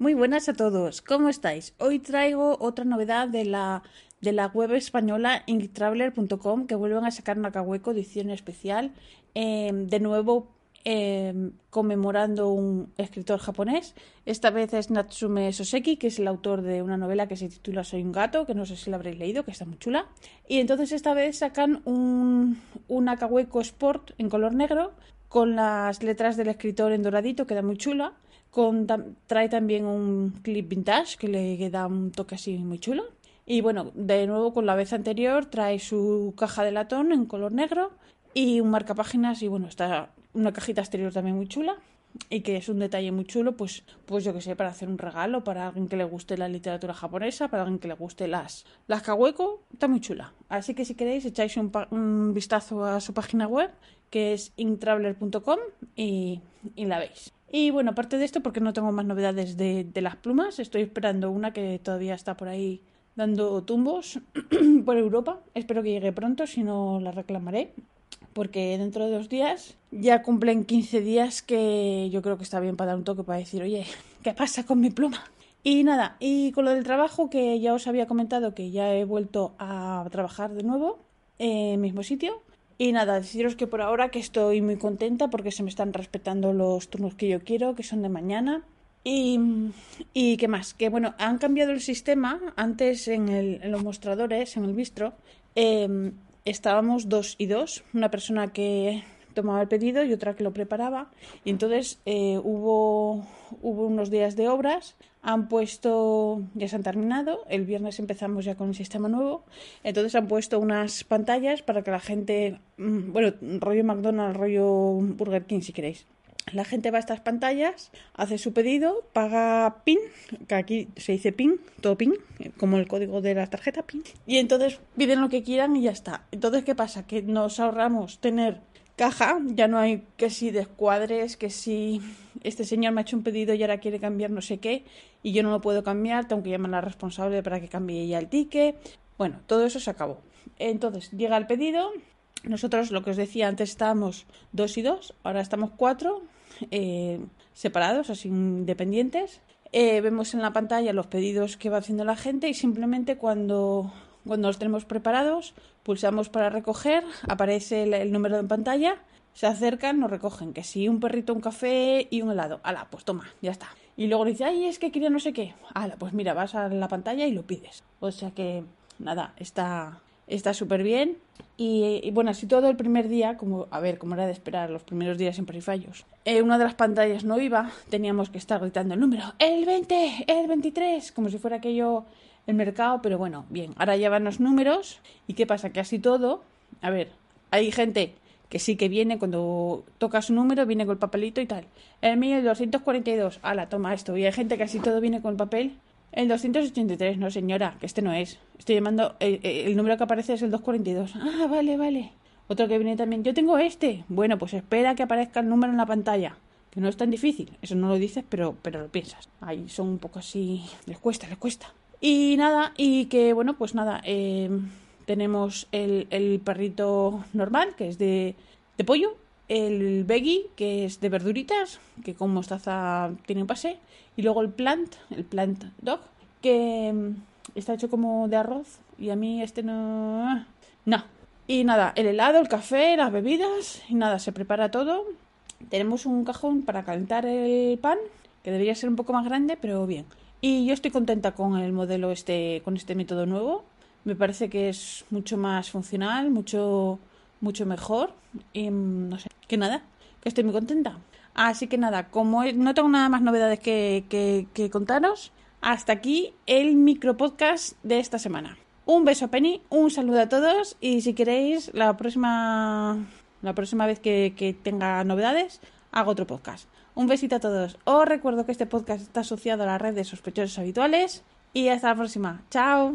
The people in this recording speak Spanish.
Muy buenas a todos, ¿cómo estáis? Hoy traigo otra novedad de la, de la web española inktraveler.com que vuelven a sacar una Nakahueco edición especial, em, de nuevo em, conmemorando un escritor japonés. Esta vez es Natsume Soseki, que es el autor de una novela que se titula Soy un gato, que no sé si la habréis leído, que está muy chula. Y entonces esta vez sacan un, un Sport en color negro con las letras del escritor en doradito, queda muy chula trae también un clip vintage que le da un toque así muy chulo. Y bueno, de nuevo con la vez anterior trae su caja de latón en color negro y un marcapáginas y bueno, está una cajita exterior también muy chula y que es un detalle muy chulo, pues, pues yo que sé, para hacer un regalo, para alguien que le guste la literatura japonesa, para alguien que le guste las, las kaweco, está muy chula. Así que si queréis echáis un, un vistazo a su página web, que es intraveler.com y, y la veis. Y bueno, aparte de esto, porque no tengo más novedades de, de las plumas, estoy esperando una que todavía está por ahí dando tumbos por Europa. Espero que llegue pronto, si no la reclamaré. Porque dentro de dos días ya cumplen 15 días que yo creo que está bien para dar un toque para decir, oye, ¿qué pasa con mi pluma? Y nada, y con lo del trabajo que ya os había comentado que ya he vuelto a trabajar de nuevo en el mismo sitio, y nada, deciros que por ahora que estoy muy contenta porque se me están respetando los turnos que yo quiero, que son de mañana. Y, y qué más, que bueno, han cambiado el sistema. Antes en, el, en los mostradores, en el bistro, em, estábamos dos y dos. Una persona que tomaba el pedido y otra que lo preparaba. Y entonces eh, hubo, hubo unos días de obras, han puesto, ya se han terminado, el viernes empezamos ya con el sistema nuevo, entonces han puesto unas pantallas para que la gente, mm, bueno, rollo McDonald's, rollo Burger King si queréis. La gente va a estas pantallas, hace su pedido, paga PIN, que aquí se dice PIN, todo PIN, como el código de la tarjeta PIN, y entonces piden lo que quieran y ya está. Entonces, ¿qué pasa? Que nos ahorramos tener caja, ya no hay que si descuadres, que si este señor me ha hecho un pedido y ahora quiere cambiar no sé qué y yo no lo puedo cambiar, tengo que llamar a la responsable para que cambie ya el ticket. Bueno, todo eso se acabó. Entonces, llega el pedido, nosotros lo que os decía antes estábamos dos y dos, ahora estamos cuatro, eh, separados, así independientes. Eh, vemos en la pantalla los pedidos que va haciendo la gente y simplemente cuando cuando los tenemos preparados, pulsamos para recoger, aparece el, número en pantalla, se acercan, nos recogen, que si un perrito, un café y un helado. Ala, pues toma, ya está. Y luego dice, ay, es que quería no sé qué. Ala, pues mira, vas a la pantalla y lo pides. O sea que, nada, está está súper bien. Y, bueno, así todo el primer día, como a ver, como era de esperar, los primeros días siempre hay fallos. Eh, una de las pantallas no iba, teníamos que estar gritando el número, el 20, el 23, como si fuera aquello el mercado, pero bueno, bien, ahora ya van los números y qué pasa, que así todo, a ver, hay gente que sí que viene cuando toca su número, viene con el papelito y tal. El mío es 242, ala, toma esto. Y hay gente que así todo viene con el papel. El 283, no señora, que este no es. Estoy llamando, el, eh, eh, número que aparece es el 242. Ah, vale, vale. Otro que viene también, yo tengo este. Bueno, pues espera que aparezca el número en la pantalla. Que no es tan difícil. Eso no lo dices, pero, pero lo piensas. Ahí son un poco así. Les cuesta, les cuesta. Y nada, y que bueno, pues nada, em, tenemos el, el, perrito normal, que es de, de pollo, el veggie, que es de verduritas, que con mostaza tiene un pase, y luego el plant, el plant dog, que em, está hecho como de arroz, y a mí este no... No. Y nada, el helado, el café, las bebidas, y nada, se prepara todo. Tenemos un cajón para calentar el pan, que debería ser un poco más grande, pero bien. Y yo estoy contenta con el modelo este, con este método nuevo. Me parece que es mucho más funcional, mucho, mucho mejor. Y no sé, que nada, que estoy muy contenta. Así que nada, como no tengo nada más novedades que, que, que contaros, hasta aquí el micro podcast de esta semana. Un beso a Penny, un saludo a todos y si queréis la próxima la próxima vez que, que tenga novedades hago otro podcast. Un besito a todos. Os recuerdo que este podcast está asociado a la red de sospechosos habituales y hasta la próxima. Chao.